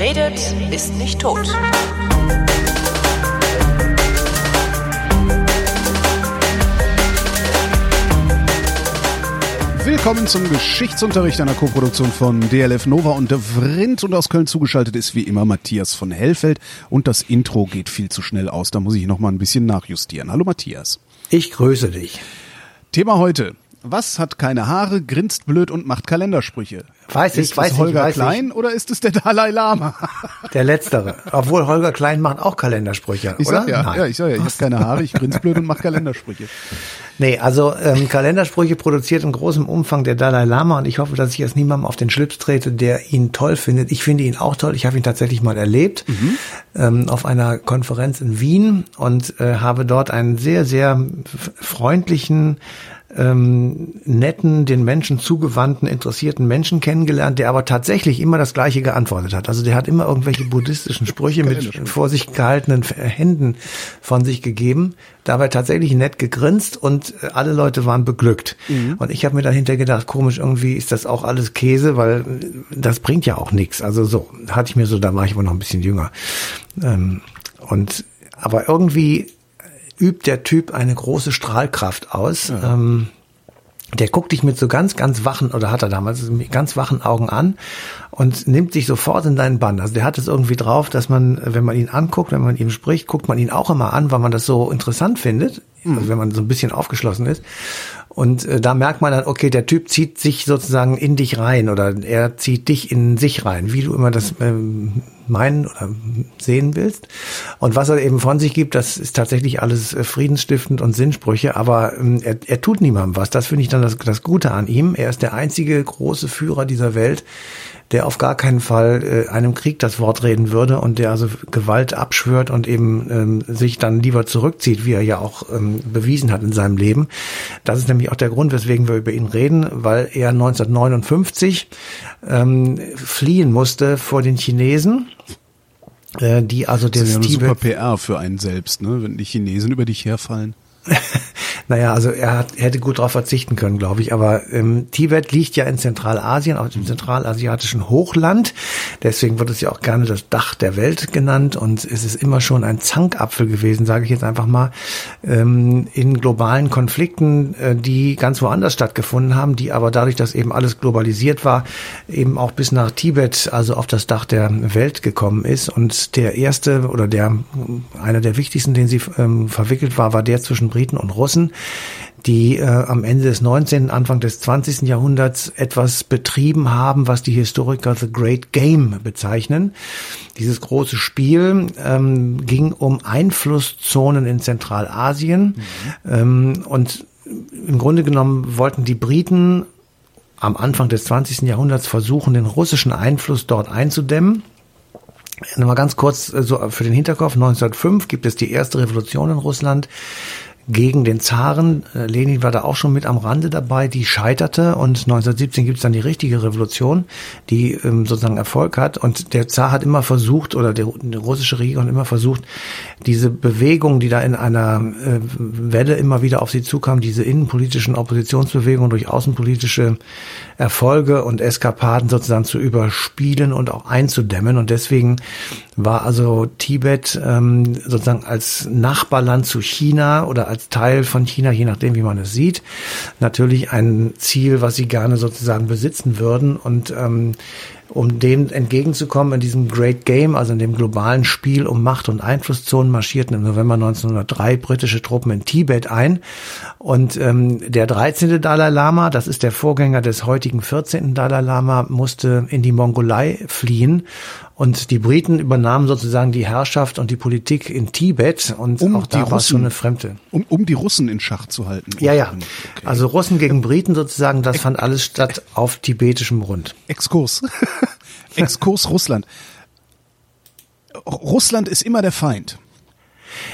Wer redet, ist nicht tot. Willkommen zum Geschichtsunterricht einer Koproduktion von DLF Nova und der Vrindt und aus Köln zugeschaltet ist wie immer Matthias von Hellfeld und das Intro geht viel zu schnell aus, da muss ich noch mal ein bisschen nachjustieren. Hallo Matthias. Ich grüße dich. Thema heute. Was hat keine Haare, grinst blöd und macht Kalendersprüche? Weiß ich, ist weiß es Holger ich, weiß Klein ich. oder ist es der Dalai Lama? Der Letztere. Obwohl Holger Klein macht auch Kalendersprüche, Ich oder? sag ja, Nein. ja, ich sag ja, ich hab keine Haare, ich grinst blöd und mach Kalendersprüche. Nee, also ähm, Kalendersprüche produziert in großem Umfang der Dalai Lama und ich hoffe, dass ich jetzt niemandem auf den Schlips trete, der ihn toll findet. Ich finde ihn auch toll. Ich habe ihn tatsächlich mal erlebt ähm, auf einer Konferenz in Wien und äh, habe dort einen sehr, sehr freundlichen ähm, netten, den Menschen zugewandten, interessierten Menschen kennengelernt, der aber tatsächlich immer das Gleiche geantwortet hat. Also der hat immer irgendwelche buddhistischen Sprüche mit vor sich gehaltenen Händen von sich gegeben, dabei tatsächlich nett gegrinst und äh, alle Leute waren beglückt. Und ich habe mir dahinter gedacht, komisch, irgendwie ist das auch alles Käse, weil äh, das bringt ja auch nichts. Also so, hatte ich mir so, da war ich aber noch ein bisschen jünger. Ähm, und aber irgendwie übt der Typ eine große Strahlkraft aus. Ähm, der guckt dich mit so ganz, ganz wachen, oder hat er damals, mit ganz wachen Augen an und nimmt sich sofort in deinen Bann. Also der hat es irgendwie drauf, dass man, wenn man ihn anguckt, wenn man ihm spricht, guckt man ihn auch immer an, weil man das so interessant findet, also wenn man so ein bisschen aufgeschlossen ist. Und äh, da merkt man dann, okay, der Typ zieht sich sozusagen in dich rein oder er zieht dich in sich rein, wie du immer das ähm, meinen oder sehen willst. Und was er eben von sich gibt, das ist tatsächlich alles äh, friedensstiftend und Sinnsprüche, aber ähm, er, er tut niemandem was. Das finde ich dann das, das Gute an ihm. Er ist der einzige große Führer dieser Welt, der auf gar keinen Fall äh, einem Krieg das Wort reden würde und der also Gewalt abschwört und eben ähm, sich dann lieber zurückzieht, wie er ja auch ähm, bewiesen hat in seinem Leben. Das ist nämlich auch der Grund, weswegen wir über ihn reden, weil er 1959 ähm, fliehen musste vor den Chinesen, äh, die also Das ist ja eine super PR für einen selbst, ne? wenn die Chinesen über dich herfallen. Naja, also er, hat, hätte gut darauf verzichten können, glaube ich. Aber ähm, Tibet liegt ja in Zentralasien, auf dem zentralasiatischen Hochland. Deswegen wird es ja auch gerne das Dach der Welt genannt. Und es ist immer schon ein Zankapfel gewesen, sage ich jetzt einfach mal, ähm, in globalen Konflikten, äh, die ganz woanders stattgefunden haben, die aber dadurch, dass eben alles globalisiert war, eben auch bis nach Tibet, also auf das Dach der Welt gekommen ist. Und der erste oder der einer der wichtigsten, den sie ähm, verwickelt war, war der zwischen Briten und Russen die äh, am Ende des 19., Anfang des 20. Jahrhunderts etwas betrieben haben, was die Historiker The Great Game bezeichnen. Dieses große Spiel ähm, ging um Einflusszonen in Zentralasien ähm, und im Grunde genommen wollten die Briten am Anfang des 20. Jahrhunderts versuchen, den russischen Einfluss dort einzudämmen. Nochmal ganz kurz äh, so für den Hinterkopf. 1905 gibt es die erste Revolution in Russland gegen den Zaren. Äh, Lenin war da auch schon mit am Rande dabei, die scheiterte und 1917 gibt es dann die richtige Revolution, die ähm, sozusagen Erfolg hat und der Zar hat immer versucht oder der, die russische Regierung hat immer versucht, diese Bewegung, die da in einer äh, Welle immer wieder auf sie zukam, diese innenpolitischen Oppositionsbewegungen durch außenpolitische Erfolge und Eskapaden sozusagen zu überspielen und auch einzudämmen und deswegen war also Tibet ähm, sozusagen als Nachbarland zu China oder als Teil von China, je nachdem, wie man es sieht, natürlich ein Ziel, was sie gerne sozusagen besitzen würden. Und ähm, um dem entgegenzukommen in diesem Great Game, also in dem globalen Spiel um Macht und Einflusszonen, marschierten im November 1903 britische Truppen in Tibet ein. Und ähm, der 13. Dalai Lama, das ist der Vorgänger des heutigen 14. Dalai Lama, musste in die Mongolei fliehen. Und die Briten übernahmen sozusagen die Herrschaft und die Politik in Tibet. Und Um auch die da war es schon eine Fremde. Um, um die Russen in Schach zu halten. Ja, ja. Okay. Also Russen gegen Briten sozusagen, das fand alles statt auf tibetischem Grund. Exkurs. Exkurs Russland. Russland ist immer der Feind.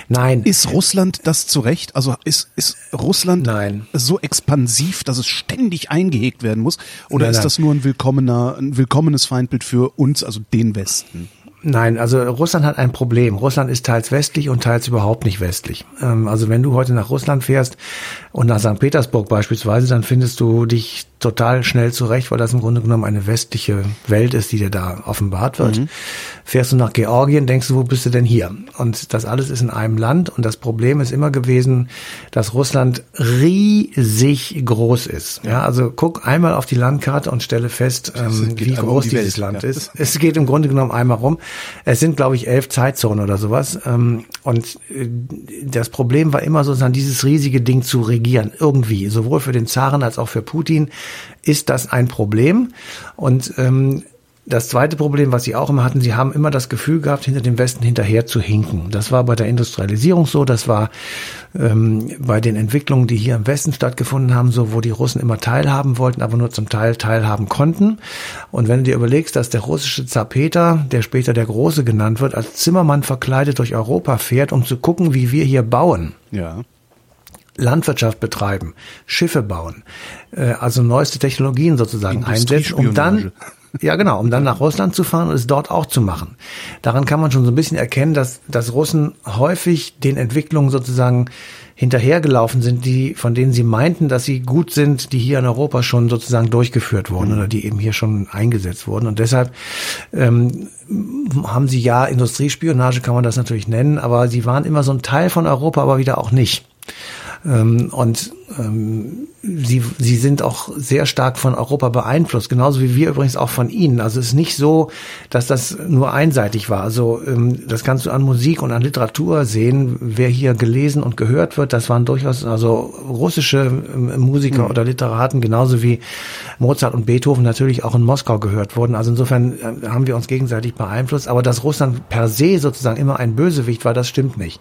Nein, Ist Russland das zu Recht? Also ist, ist Russland Nein. so expansiv, dass es ständig eingehegt werden muss? Oder Nein, ist das nur ein willkommener, ein willkommenes Feindbild für uns, also den Westen? Nein, also Russland hat ein Problem. Russland ist teils westlich und teils überhaupt nicht westlich. Ähm, also wenn du heute nach Russland fährst und nach St. Petersburg beispielsweise, dann findest du dich total schnell zurecht, weil das im Grunde genommen eine westliche Welt ist, die dir da offenbart wird. Mhm. Fährst du nach Georgien, denkst du, wo bist du denn hier? Und das alles ist in einem Land und das Problem ist immer gewesen, dass Russland riesig groß ist. Ja, also guck einmal auf die Landkarte und stelle fest, ähm, wie groß um die dieses Land ja. ist. Es geht im Grunde genommen einmal rum. Es sind, glaube ich, elf Zeitzonen oder sowas. Ähm, und äh, das Problem war immer sozusagen dieses riesige Ding zu regieren, irgendwie, sowohl für den Zaren als auch für Putin ist das ein Problem. Und ähm, das zweite Problem, was sie auch immer hatten, sie haben immer das Gefühl gehabt, hinter dem Westen hinterher zu hinken. Das war bei der Industrialisierung so, das war ähm, bei den Entwicklungen, die hier im Westen stattgefunden haben, so, wo die Russen immer teilhaben wollten, aber nur zum Teil teilhaben konnten. Und wenn du dir überlegst, dass der russische Zar Peter, der später der Große genannt wird, als Zimmermann verkleidet durch Europa fährt, um zu gucken, wie wir hier bauen. Ja Landwirtschaft betreiben, Schiffe bauen, äh, also neueste Technologien sozusagen einsetzen, um dann ja, genau, um dann nach Russland zu fahren und es dort auch zu machen. Daran kann man schon so ein bisschen erkennen, dass, dass Russen häufig den Entwicklungen sozusagen hinterhergelaufen sind, die, von denen sie meinten, dass sie gut sind, die hier in Europa schon sozusagen durchgeführt wurden oder die eben hier schon eingesetzt wurden. Und deshalb ähm, haben sie ja Industriespionage, kann man das natürlich nennen, aber sie waren immer so ein Teil von Europa, aber wieder auch nicht. Ähm, und ähm, sie, sie sind auch sehr stark von Europa beeinflusst, genauso wie wir übrigens auch von ihnen. Also es ist nicht so, dass das nur einseitig war. Also ähm, das kannst du an Musik und an Literatur sehen, wer hier gelesen und gehört wird. Das waren durchaus also russische ähm, Musiker mhm. oder Literaten, genauso wie Mozart und Beethoven natürlich auch in Moskau gehört wurden. Also insofern äh, haben wir uns gegenseitig beeinflusst. Aber dass Russland per se sozusagen immer ein Bösewicht war, das stimmt nicht.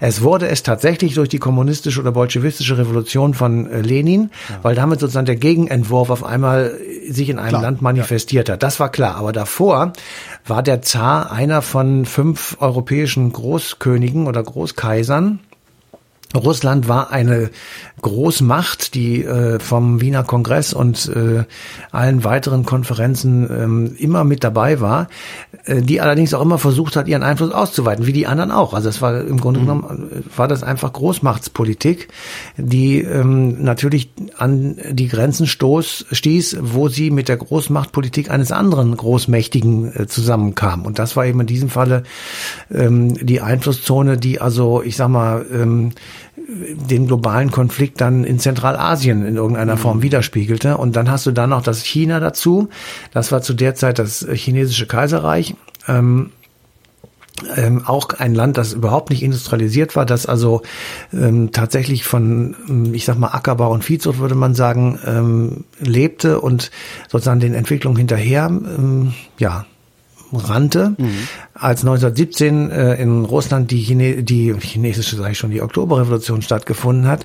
Es wurde es tatsächlich durch die kommunistische oder bolschewistische Revolution von äh, Lenin, ja. weil damit sozusagen der Gegenentwurf auf einmal sich in einem klar, Land manifestiert ja. hat. Das war klar. Aber davor war der Zar einer von fünf europäischen Großkönigen oder Großkaisern, Russland war eine Großmacht, die äh, vom Wiener Kongress und äh, allen weiteren Konferenzen ähm, immer mit dabei war, äh, die allerdings auch immer versucht hat, ihren Einfluss auszuweiten, wie die anderen auch. Also es war im Grunde mhm. genommen äh, war das einfach Großmachtspolitik, die ähm, natürlich an die Grenzen stoß, stieß, wo sie mit der Großmachtpolitik eines anderen Großmächtigen äh, zusammenkam. Und das war eben in diesem Falle ähm, die Einflusszone, die also, ich sag mal, ähm, den globalen Konflikt dann in Zentralasien in irgendeiner Form mhm. widerspiegelte. Und dann hast du dann noch das China dazu. Das war zu der Zeit das chinesische Kaiserreich. Ähm, ähm, auch ein Land, das überhaupt nicht industrialisiert war, das also ähm, tatsächlich von, ähm, ich sag mal, Ackerbau und Viehzucht, würde man sagen, ähm, lebte und sozusagen den Entwicklungen hinterher, ähm, ja, rannte, mhm. als 1917 äh, in Russland die, Chine die chinesische, sage ich schon, die Oktoberrevolution stattgefunden hat,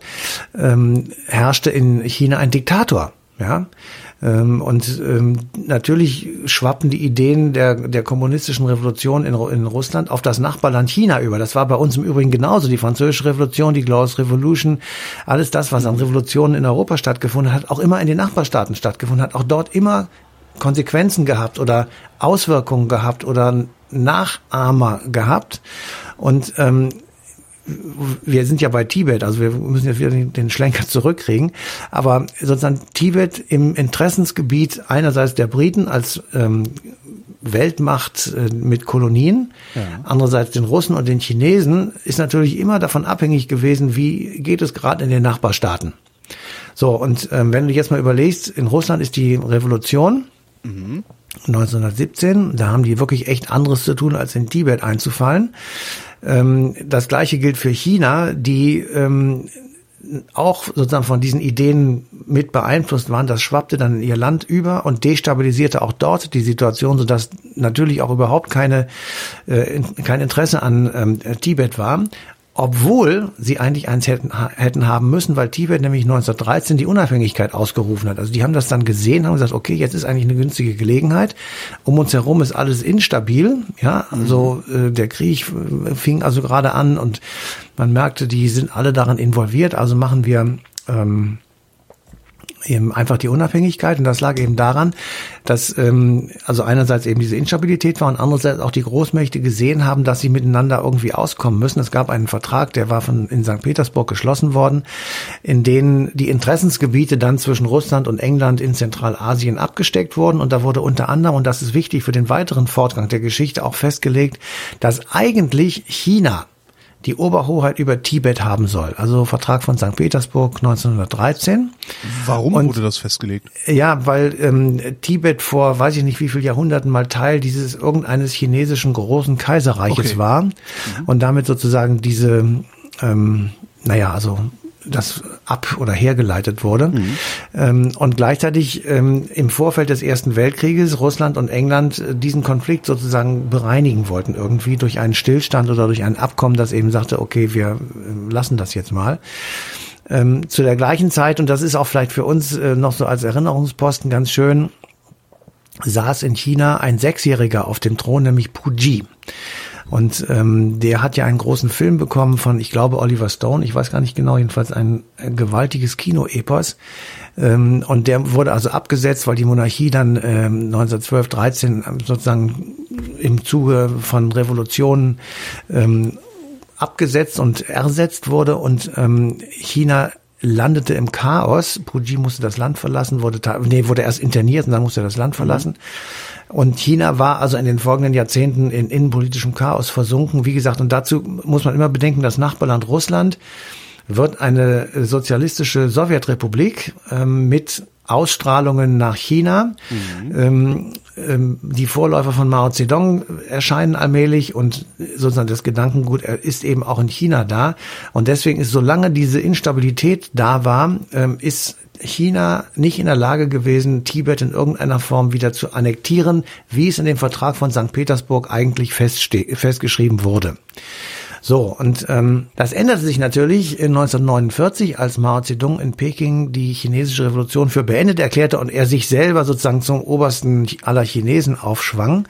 ähm, herrschte in China ein Diktator. Ja, ähm, und ähm, natürlich schwappen die Ideen der, der kommunistischen Revolution in, in Russland auf das Nachbarland China über. Das war bei uns im Übrigen genauso. Die französische Revolution, die Glorious Revolution, alles das, was an Revolutionen in Europa stattgefunden hat, auch immer in den Nachbarstaaten stattgefunden hat, auch dort immer Konsequenzen gehabt oder Auswirkungen gehabt oder Nachahmer gehabt. Und ähm, wir sind ja bei Tibet, also wir müssen jetzt wieder den Schlenker zurückkriegen, aber sozusagen Tibet im Interessensgebiet einerseits der Briten als ähm, Weltmacht äh, mit Kolonien, ja. andererseits den Russen und den Chinesen, ist natürlich immer davon abhängig gewesen, wie geht es gerade in den Nachbarstaaten. So, und ähm, wenn du jetzt mal überlegst, in Russland ist die Revolution, 1917, da haben die wirklich echt anderes zu tun, als in Tibet einzufallen. Ähm, das gleiche gilt für China, die ähm, auch sozusagen von diesen Ideen mit beeinflusst waren. Das schwappte dann in ihr Land über und destabilisierte auch dort die Situation, sodass natürlich auch überhaupt keine, äh, kein Interesse an ähm, Tibet war obwohl sie eigentlich eins hätten, hätten haben müssen, weil Tibet nämlich 1913 die Unabhängigkeit ausgerufen hat. Also die haben das dann gesehen, haben gesagt, okay, jetzt ist eigentlich eine günstige Gelegenheit. Um uns herum ist alles instabil, ja, also äh, der Krieg fing also gerade an und man merkte, die sind alle daran involviert, also machen wir ähm, eben einfach die Unabhängigkeit und das lag eben daran, dass ähm, also einerseits eben diese Instabilität war und andererseits auch die Großmächte gesehen haben, dass sie miteinander irgendwie auskommen müssen. Es gab einen Vertrag, der war von in St. Petersburg geschlossen worden, in denen die Interessensgebiete dann zwischen Russland und England in Zentralasien abgesteckt wurden und da wurde unter anderem und das ist wichtig für den weiteren Fortgang der Geschichte auch festgelegt, dass eigentlich China die Oberhoheit über Tibet haben soll. Also Vertrag von St. Petersburg 1913. Warum und, wurde das festgelegt? Ja, weil ähm, Tibet vor weiß ich nicht wie viel Jahrhunderten mal Teil dieses irgendeines chinesischen großen Kaiserreiches okay. war mhm. und damit sozusagen diese ähm, naja, also das ab oder hergeleitet wurde. Mhm. Ähm, und gleichzeitig ähm, im Vorfeld des Ersten Weltkrieges Russland und England äh, diesen Konflikt sozusagen bereinigen wollten irgendwie durch einen Stillstand oder durch ein Abkommen, das eben sagte, okay, wir äh, lassen das jetzt mal. Ähm, zu der gleichen Zeit, und das ist auch vielleicht für uns äh, noch so als Erinnerungsposten ganz schön, saß in China ein Sechsjähriger auf dem Thron, nämlich Puji. Und ähm, der hat ja einen großen Film bekommen von, ich glaube, Oliver Stone, ich weiß gar nicht genau, jedenfalls ein, ein gewaltiges Kinoepos. Ähm, und der wurde also abgesetzt, weil die Monarchie dann ähm, 1912, 13 sozusagen im Zuge von Revolutionen ähm, abgesetzt und ersetzt wurde und ähm, China landete im Chaos. Puji musste das Land verlassen, wurde, nee, wurde erst interniert und dann musste er das Land verlassen. Mhm. Und China war also in den folgenden Jahrzehnten in innenpolitischem Chaos versunken. Wie gesagt, und dazu muss man immer bedenken, das Nachbarland Russland wird eine sozialistische Sowjetrepublik ähm, mit Ausstrahlungen nach China. Mhm. Ähm, ähm, die Vorläufer von Mao Zedong erscheinen allmählich und sozusagen das Gedankengut ist eben auch in China da. Und deswegen ist, solange diese Instabilität da war, ähm, ist China nicht in der Lage gewesen, Tibet in irgendeiner Form wieder zu annektieren, wie es in dem Vertrag von St. Petersburg eigentlich festgeschrieben wurde. So, und ähm, das änderte sich natürlich in 1949, als Mao Zedong in Peking die chinesische Revolution für beendet erklärte und er sich selber sozusagen zum obersten aller Chinesen aufschwang,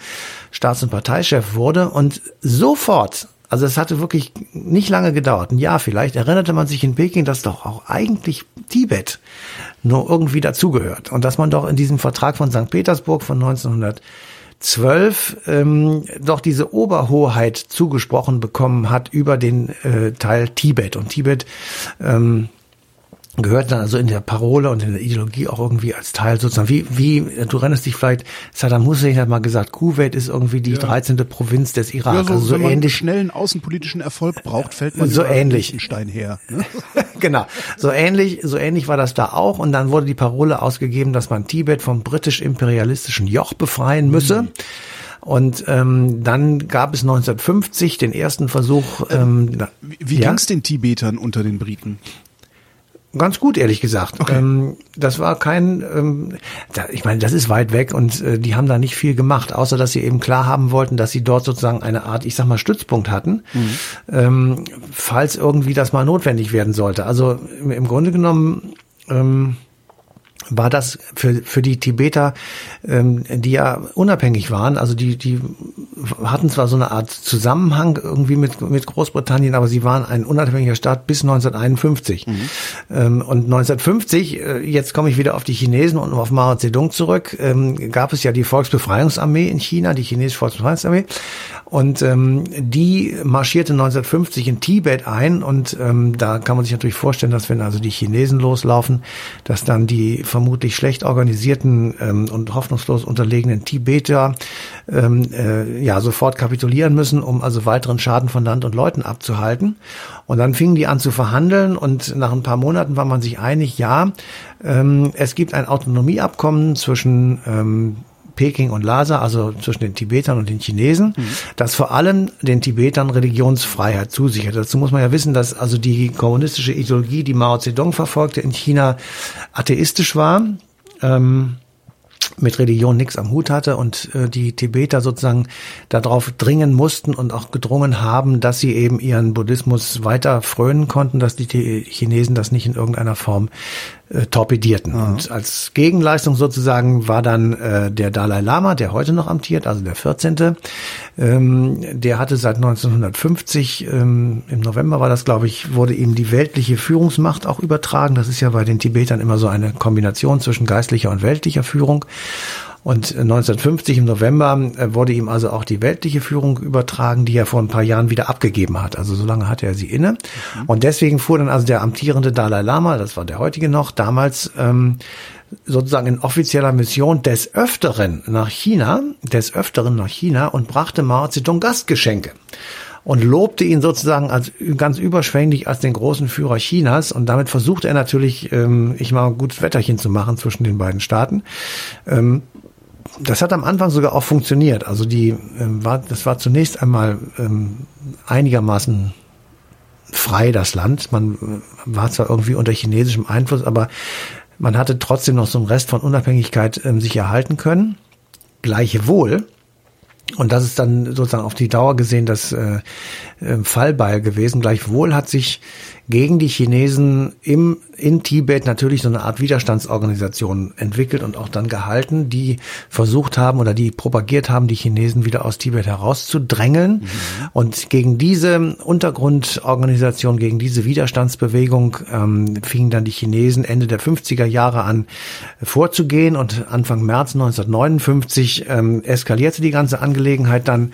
Staats- und Parteichef wurde und sofort also es hatte wirklich nicht lange gedauert, ein Jahr vielleicht, erinnerte man sich in Peking, dass doch auch eigentlich Tibet nur irgendwie dazugehört und dass man doch in diesem Vertrag von St. Petersburg von 1912 ähm, doch diese Oberhoheit zugesprochen bekommen hat über den äh, Teil Tibet und Tibet ähm, gehört dann also in der Parole und in der Ideologie auch irgendwie als Teil sozusagen, wie, wie, du erinnerst dich vielleicht, Saddam Hussein hat mal gesagt, Kuwait ist irgendwie die ja. 13. Provinz des Irak. Ja, so, also so wenn man ähnlich. schnellen außenpolitischen Erfolg braucht, fällt man so ähnlich. Stein her. Ne? genau. So ähnlich, so ähnlich war das da auch. Und dann wurde die Parole ausgegeben, dass man Tibet vom britisch-imperialistischen Joch befreien müsse. Mhm. Und ähm, dann gab es 1950 den ersten Versuch. Ähm, wie wie ja? ging es den Tibetern unter den Briten? Ganz gut, ehrlich gesagt. Okay. Ähm, das war kein, ähm, da, ich meine, das ist weit weg und äh, die haben da nicht viel gemacht, außer dass sie eben klar haben wollten, dass sie dort sozusagen eine Art, ich sag mal, Stützpunkt hatten, mhm. ähm, falls irgendwie das mal notwendig werden sollte. Also im, im Grunde genommen ähm, war das für, für die Tibeter, ähm, die ja unabhängig waren, also die, die hatten zwar so eine Art Zusammenhang irgendwie mit, mit Großbritannien, aber sie waren ein unabhängiger Staat bis 1951. Mhm. Ähm, und 1950, äh, jetzt komme ich wieder auf die Chinesen und auf Mao Zedong zurück, ähm, gab es ja die Volksbefreiungsarmee in China, die chinesische Volksbefreiungsarmee. Und ähm, die marschierte 1950 in Tibet ein und ähm, da kann man sich natürlich vorstellen, dass wenn also die Chinesen loslaufen, dass dann die vermutlich schlecht organisierten ähm, und hoffnungslos unterlegenen Tibeter ähm, äh, ja sofort kapitulieren müssen, um also weiteren Schaden von Land und Leuten abzuhalten. Und dann fingen die an zu verhandeln und nach ein paar Monaten war man sich einig, ja, ähm, es gibt ein Autonomieabkommen zwischen ähm, Peking und Lhasa, also zwischen den Tibetern und den Chinesen, mhm. das vor allem den Tibetern Religionsfreiheit zusichert. Dazu muss man ja wissen, dass also die kommunistische Ideologie, die Mao Zedong verfolgte, in China atheistisch war. Ähm, mit Religion nichts am Hut hatte und äh, die Tibeter sozusagen darauf dringen mussten und auch gedrungen haben, dass sie eben ihren Buddhismus weiter frönen konnten, dass die Chinesen das nicht in irgendeiner Form äh, torpedierten. Ah. Und als Gegenleistung sozusagen war dann äh, der Dalai Lama, der heute noch amtiert, also der 14. Ähm, der hatte seit 1950, ähm, im November war das, glaube ich, wurde ihm die weltliche Führungsmacht auch übertragen. Das ist ja bei den Tibetern immer so eine Kombination zwischen geistlicher und weltlicher Führung. Und 1950 im November äh, wurde ihm also auch die weltliche Führung übertragen, die er vor ein paar Jahren wieder abgegeben hat. Also so lange hatte er sie inne. Und deswegen fuhr dann also der amtierende Dalai Lama, das war der heutige noch, damals ähm, sozusagen in offizieller Mission des Öfteren nach China, des Öfteren nach China und brachte Mao Zedong Gastgeschenke und lobte ihn sozusagen als ganz überschwänglich als den großen Führer Chinas. Und damit versuchte er natürlich, ähm, ich mal ein gutes Wetterchen zu machen zwischen den beiden Staaten. Ähm, das hat am Anfang sogar auch funktioniert. Also die ähm, war, das war zunächst einmal ähm, einigermaßen frei das Land. Man äh, war zwar irgendwie unter chinesischem Einfluss, aber man hatte trotzdem noch so einen Rest von Unabhängigkeit ähm, sich erhalten können. Gleichwohl und das ist dann sozusagen auf die Dauer gesehen das äh, äh, Fallbeil gewesen. Gleichwohl hat sich gegen die Chinesen im, in Tibet natürlich so eine Art Widerstandsorganisation entwickelt und auch dann gehalten, die versucht haben oder die propagiert haben, die Chinesen wieder aus Tibet herauszudrängeln. Mhm. Und gegen diese Untergrundorganisation, gegen diese Widerstandsbewegung ähm, fingen dann die Chinesen Ende der 50er Jahre an vorzugehen und Anfang März 1959 ähm, eskalierte die ganze Angelegenheit dann,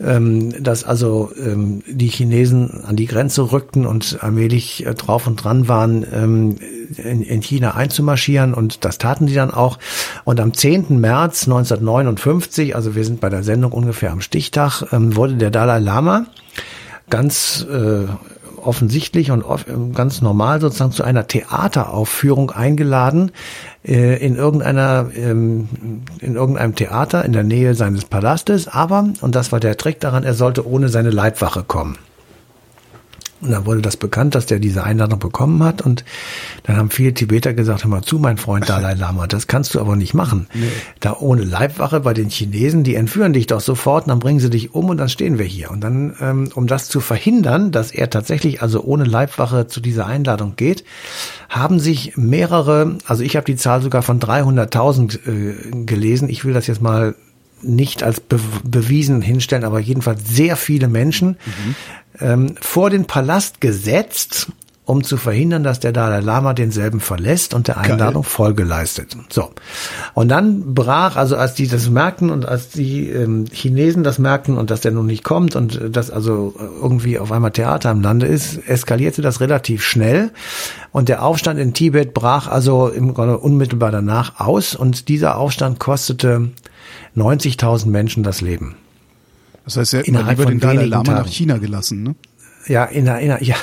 ähm, dass also ähm, die Chinesen an die Grenze rückten und allmählich wirklich äh, drauf und dran waren, ähm, in, China einzumarschieren und das taten die dann auch. Und am 10. März 1959, also wir sind bei der Sendung ungefähr am Stichtag, ähm, wurde der Dalai Lama ganz äh, offensichtlich und ganz normal sozusagen zu einer Theateraufführung eingeladen äh, in irgendeiner ähm, in irgendeinem Theater in der Nähe seines Palastes, aber und das war der Trick daran, er sollte ohne seine Leibwache kommen. Und dann wurde das bekannt, dass der diese Einladung bekommen hat. Und dann haben viele Tibeter gesagt, hör mal zu, mein Freund Dalai Lama, das kannst du aber nicht machen. Nee. Da ohne Leibwache bei den Chinesen, die entführen dich doch sofort und dann bringen sie dich um und dann stehen wir hier. Und dann, ähm, um das zu verhindern, dass er tatsächlich also ohne Leibwache zu dieser Einladung geht, haben sich mehrere, also ich habe die Zahl sogar von 300.000 äh, gelesen. Ich will das jetzt mal nicht als be bewiesen hinstellen, aber jedenfalls sehr viele Menschen mhm. ähm, vor den Palast gesetzt, um zu verhindern, dass der Dalai Lama denselben verlässt und der Einladung Geil. Folge leistet. So. Und dann brach, also als die das merkten und als die ähm, Chinesen das merkten und dass der nun nicht kommt und äh, dass also irgendwie auf einmal Theater im Lande ist, eskalierte das relativ schnell. Und der Aufstand in Tibet brach also im Grunde unmittelbar danach aus und dieser Aufstand kostete 90.000 Menschen das Leben. Das heißt, er hat von den Dalai Lama Tagen. nach China gelassen, ne? Ja, inner, inner, ja,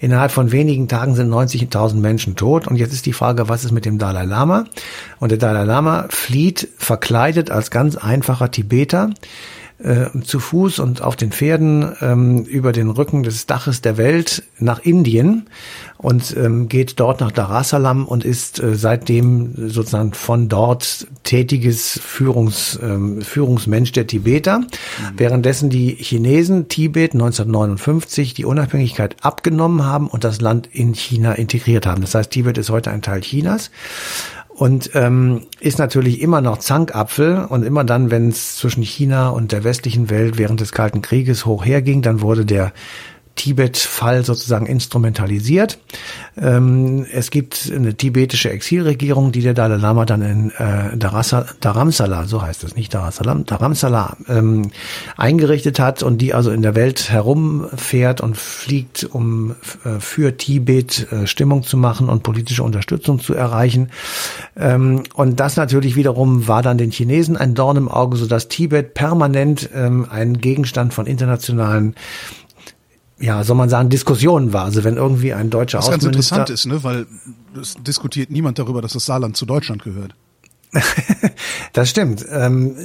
innerhalb von wenigen Tagen sind 90.000 Menschen tot. Und jetzt ist die Frage, was ist mit dem Dalai Lama? Und der Dalai Lama flieht verkleidet als ganz einfacher Tibeter äh, zu Fuß und auf den Pferden ähm, über den Rücken des Daches der Welt nach Indien und ähm, geht dort nach Darasalam und ist äh, seitdem sozusagen von dort tätiges Führungs, ähm, Führungsmensch der Tibeter, mhm. währenddessen die Chinesen Tibet 1959 die Unabhängigkeit abgenommen haben und das Land in China integriert haben. Das heißt, Tibet ist heute ein Teil Chinas und ähm, ist natürlich immer noch Zankapfel. Und immer dann, wenn es zwischen China und der westlichen Welt während des Kalten Krieges hoch herging, dann wurde der Tibet-Fall sozusagen instrumentalisiert. Ähm, es gibt eine tibetische Exilregierung, die der Dalai Lama dann in äh, Darasa, Dharamsala, so heißt es nicht Darasalam, Dharamsala ähm, eingerichtet hat und die also in der Welt herumfährt und fliegt, um äh, für Tibet äh, Stimmung zu machen und politische Unterstützung zu erreichen. Ähm, und das natürlich wiederum war dann den Chinesen ein Dorn im Auge, sodass Tibet permanent ähm, ein Gegenstand von internationalen ja, soll man sagen, Diskussionen war. Also wenn irgendwie ein deutscher Was ganz interessant ist, ne, weil es diskutiert niemand darüber, dass das Saarland zu Deutschland gehört. das stimmt, ähm,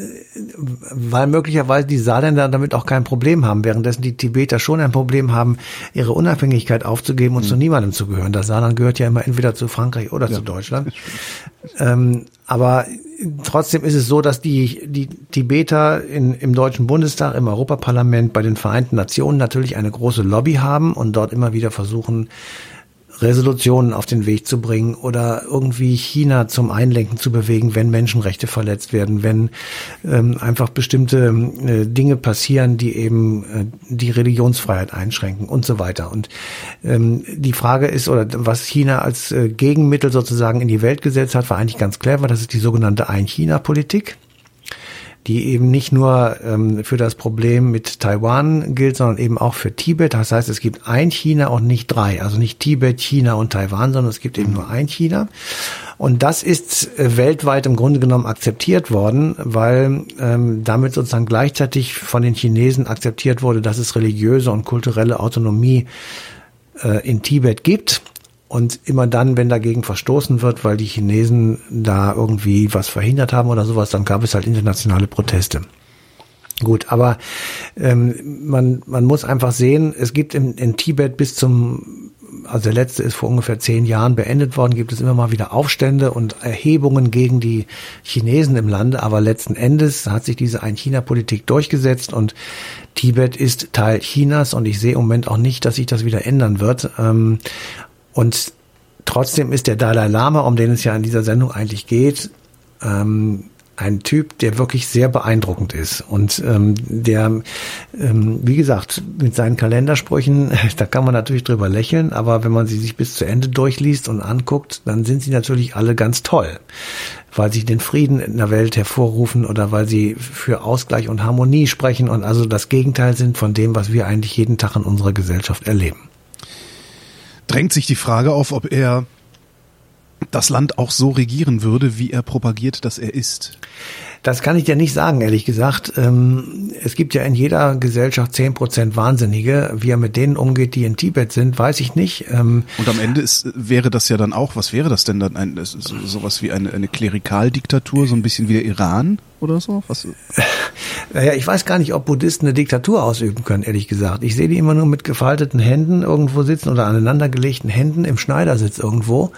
weil möglicherweise die Saarländer damit auch kein Problem haben, währenddessen die Tibeter schon ein Problem haben, ihre Unabhängigkeit aufzugeben und mhm. zu niemandem zu gehören. Das Saarland gehört ja immer entweder zu Frankreich oder ja. zu Deutschland. Ähm, aber trotzdem ist es so, dass die, die Tibeter in, im Deutschen Bundestag, im Europaparlament, bei den Vereinten Nationen natürlich eine große Lobby haben und dort immer wieder versuchen, Resolutionen auf den Weg zu bringen oder irgendwie China zum Einlenken zu bewegen, wenn Menschenrechte verletzt werden, wenn ähm, einfach bestimmte äh, Dinge passieren, die eben äh, die Religionsfreiheit einschränken und so weiter. Und ähm, die Frage ist, oder was China als äh, Gegenmittel sozusagen in die Welt gesetzt hat, war eigentlich ganz clever. Das ist die sogenannte Ein-China-Politik die eben nicht nur ähm, für das Problem mit Taiwan gilt, sondern eben auch für Tibet. Das heißt, es gibt ein China und nicht drei. Also nicht Tibet, China und Taiwan, sondern es gibt eben nur ein China. Und das ist äh, weltweit im Grunde genommen akzeptiert worden, weil ähm, damit sozusagen gleichzeitig von den Chinesen akzeptiert wurde, dass es religiöse und kulturelle Autonomie äh, in Tibet gibt und immer dann, wenn dagegen verstoßen wird, weil die Chinesen da irgendwie was verhindert haben oder sowas, dann gab es halt internationale Proteste. Gut, aber ähm, man, man muss einfach sehen, es gibt in, in Tibet bis zum, also der letzte ist vor ungefähr zehn Jahren beendet worden, gibt es immer mal wieder Aufstände und Erhebungen gegen die Chinesen im Lande, aber letzten Endes hat sich diese Ein-China-Politik durchgesetzt und Tibet ist Teil Chinas und ich sehe im Moment auch nicht, dass sich das wieder ändern wird. Ähm, und trotzdem ist der Dalai Lama, um den es ja in dieser Sendung eigentlich geht, ähm, ein Typ, der wirklich sehr beeindruckend ist. Und ähm, der, ähm, wie gesagt, mit seinen Kalendersprüchen, da kann man natürlich drüber lächeln, aber wenn man sie sich bis zu Ende durchliest und anguckt, dann sind sie natürlich alle ganz toll, weil sie den Frieden in der Welt hervorrufen oder weil sie für Ausgleich und Harmonie sprechen und also das Gegenteil sind von dem, was wir eigentlich jeden Tag in unserer Gesellschaft erleben drängt sich die Frage auf, ob er das Land auch so regieren würde, wie er propagiert, dass er ist. Das kann ich dir nicht sagen, ehrlich gesagt. Ähm, es gibt ja in jeder Gesellschaft zehn Prozent Wahnsinnige. Wie er mit denen umgeht, die in Tibet sind, weiß ich nicht. Ähm, Und am Ende ist, wäre das ja dann auch, was wäre das denn dann? Ein, so, sowas wie eine, eine Klerikaldiktatur, so ein bisschen wie der Iran? oder so? Was? Naja, ich weiß gar nicht, ob Buddhisten eine Diktatur ausüben können, ehrlich gesagt. Ich sehe die immer nur mit gefalteten Händen irgendwo sitzen oder aneinandergelegten Händen im Schneidersitz irgendwo.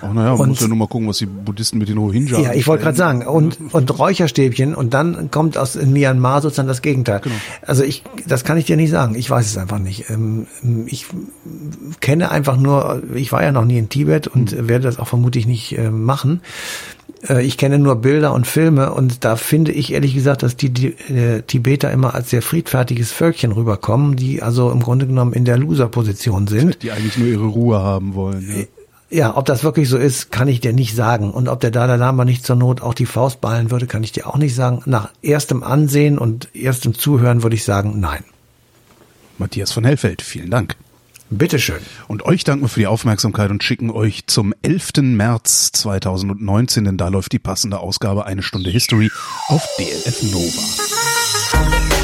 Ach naja, man und, muss ja nur mal gucken, was die Buddhisten mit den Rohingya Ja, ich wollte gerade sagen. Und, und Räucherstäbchen und dann kommt aus Myanmar sozusagen das Gegenteil. Genau. Also ich, das kann ich dir nicht sagen. Ich weiß es einfach nicht. Ähm, ich kenne einfach nur, ich war ja noch nie in Tibet und hm. werde das auch vermutlich nicht äh, machen. Äh, ich kenne nur Bilder und Filme und da finde ich ehrlich gesagt, dass die, die äh, Tibeter immer als sehr friedfertiges Völkchen rüberkommen, die also im Grunde genommen in der Loser-Position sind. Die eigentlich nur ihre Ruhe haben wollen. Ja. Ja, ob das wirklich so ist, kann ich dir nicht sagen. Und ob der Dalai Lama nicht zur Not auch die Faust ballen würde, kann ich dir auch nicht sagen. Nach erstem Ansehen und erstem Zuhören würde ich sagen, nein. Matthias von Hellfeld, vielen Dank. Bitteschön. Und euch danken wir für die Aufmerksamkeit und schicken euch zum 11. März 2019, denn da läuft die passende Ausgabe Eine Stunde History auf DLF Nova.